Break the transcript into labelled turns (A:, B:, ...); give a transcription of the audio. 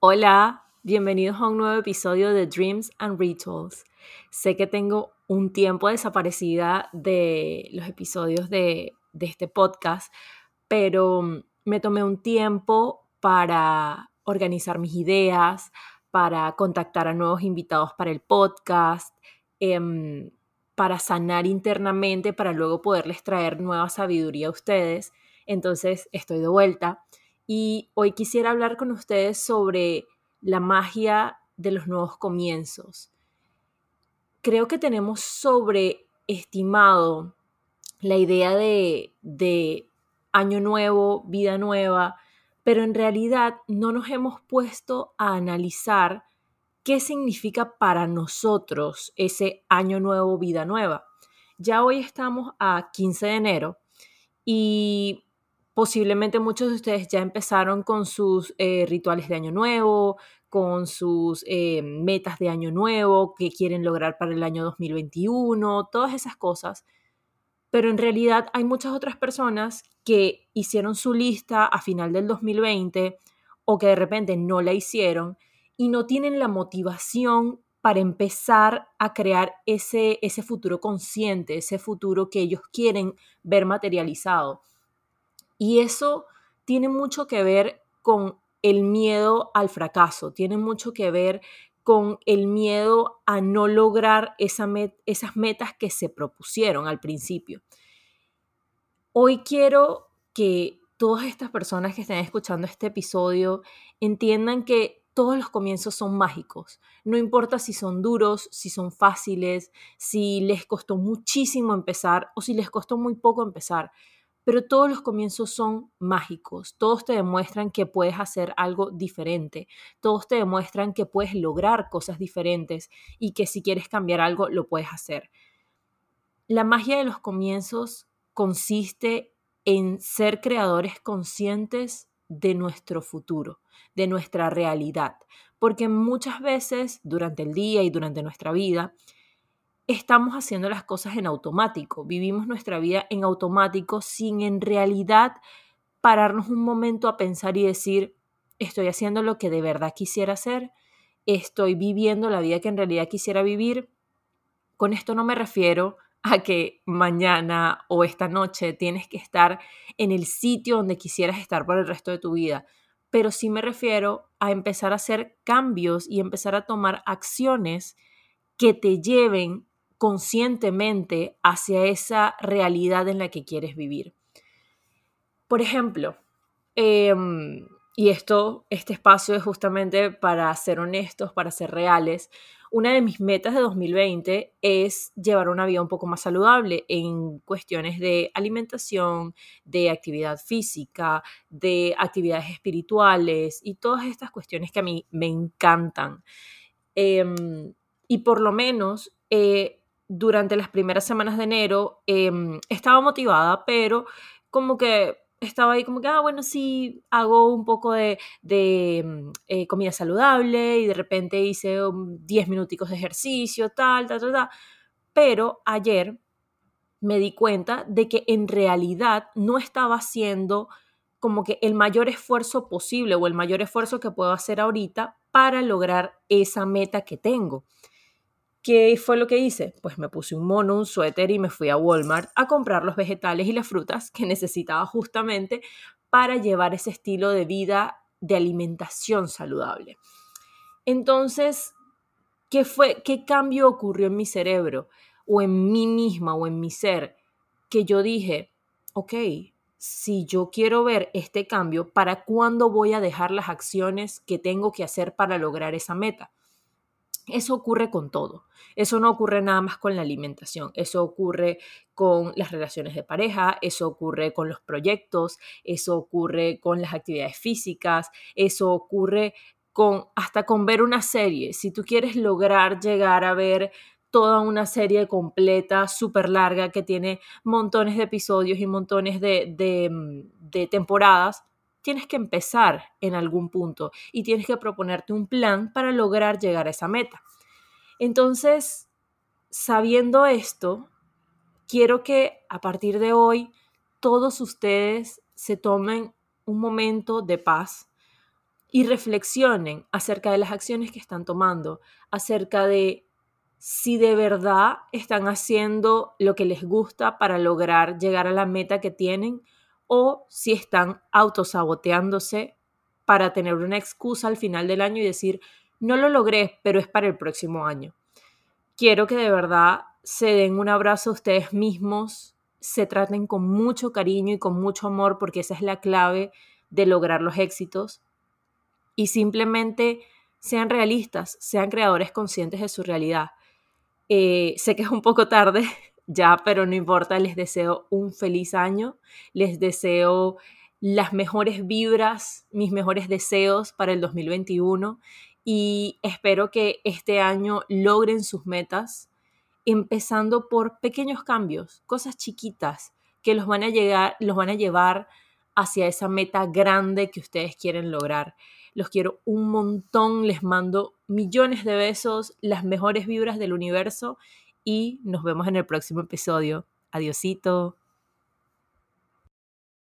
A: Hola, bienvenidos a un nuevo episodio de Dreams and Rituals. Sé que tengo un tiempo desaparecida de los episodios de, este podcast, pero me tomé un tiempo para organizar mis ideas, para contactar a nuevos invitados para el podcast, em, para sanar internamente, para luego poderles traer nueva sabiduría a ustedes. Entonces estoy de vuelta y hoy quisiera hablar con ustedes sobre la magia de los nuevos comienzos. Creo que tenemos sobreestimado la idea de, de año nuevo, vida nueva, pero en realidad no nos hemos puesto a analizar qué significa para nosotros ese año nuevo, vida nueva. Ya hoy estamos a 15 de enero y Posiblemente muchos de ustedes ya empezaron con sus eh, rituales de año nuevo, con sus eh, metas de año nuevo que quieren lograr para el año 2021, todas esas cosas. Pero en realidad hay muchas otras personas que hicieron su lista a final del 2020 o que de repente no la hicieron y no tienen la motivación para empezar a crear ese, ese futuro consciente, ese futuro que ellos quieren ver materializado. Y eso tiene mucho que ver con el miedo al fracaso, tiene mucho que ver con el miedo a no lograr esas metas que se propusieron al principio. Hoy quiero que todas estas personas que estén escuchando este episodio entiendan que todos los comienzos son mágicos. No importa si son duros, si son fáciles, si les costó muchísimo empezar o si les costó muy poco empezar pero todos los comienzos son mágicos, todos te demuestran que puedes hacer algo diferente, todos te demuestran que puedes lograr cosas diferentes y que si quieres cambiar algo lo puedes hacer. La magia de los comienzos consiste en ser creadores conscientes de nuestro futuro, de nuestra realidad, porque muchas veces durante el día y durante nuestra vida estamos haciendo las cosas en automático, vivimos nuestra vida en automático sin en realidad pararnos un momento a pensar y decir, estoy haciendo lo que de verdad quisiera hacer, estoy viviendo la vida que en realidad quisiera vivir. Con esto no me refiero a que mañana o esta noche tienes que estar en el sitio donde quisieras estar por el resto de tu vida, pero sí me refiero a empezar a hacer cambios y empezar a tomar acciones que te lleven conscientemente hacia esa realidad en la que quieres vivir. Por ejemplo, em, y esto, este espacio es justamente para ser honestos, para ser reales. Una de mis metas de 2020 es llevar una vida un poco más saludable en cuestiones de alimentación, de actividad física, de actividades espirituales y todas estas cuestiones que a mí me encantan. Em, y por lo menos eh, durante las primeras semanas de enero em, estaba motivada, pero como que estaba ahí como que, ah, bueno, sí, hago un poco de, mm, eh, comida saludable y de repente hice 10 minuticos de ejercicio, tal, tal, tal, tal. Pero ayer me di cuenta de que en realidad no estaba haciendo como que el mayor esfuerzo posible o el mayor esfuerzo que puedo hacer ahorita para lograr esa meta que tengo. ¿Qué fue lo que hice? Pues me puse un mono, un suéter y me fui a Walmart a comprar los vegetales y las frutas que necesitaba justamente para llevar ese estilo de vida de alimentación saludable. Entonces, ¿qué fue qué cambio ocurrió en mi cerebro o en mí misma o en mi ser que yo dije, ok, si yo quiero ver este cambio, ¿para cuándo voy a dejar las acciones que tengo que hacer para lograr esa meta? Eso ocurre con todo. Eso no ocurre nada más con la alimentación. Eso ocurre con las relaciones de pareja, eso ocurre con los proyectos, eso ocurre con las actividades físicas, eso ocurre con hasta con ver una serie. Si tú quieres lograr llegar a ver toda una serie completa, súper larga, que tiene montones de episodios y montones de, de, mm, de temporadas, tienes que empezar en algún punto y tienes que proponerte un plan para lograr llegar a esa meta. Entonces, sabiendo esto, quiero que a partir de hoy todos ustedes se tomen un momento de paz y reflexionen acerca de las acciones que están tomando, acerca de si de verdad están haciendo lo que les gusta para lograr llegar a la meta que tienen o si están autosaboteándose para tener una excusa al final del año y decir, no lo logré, pero es para el próximo año. Quiero que de verdad se den un abrazo a ustedes mismos, se traten con mucho cariño y con mucho amor, porque esa es la clave de lograr los éxitos. Y simplemente sean realistas, sean creadores conscientes de su realidad. Eh, sé que es un poco tarde, ya, pero no importa, les deseo un feliz año, les deseo las mejores vibras, mis mejores deseos para el 2021 y espero que este año logren sus metas, empezando por pequeños cambios, cosas chiquitas que los van a, llegar, los van a llevar hacia esa meta grande que ustedes quieren lograr. Los quiero un montón, les mando millones de besos, las mejores vibras del universo y nos vemos en el próximo episodio. Adiosito.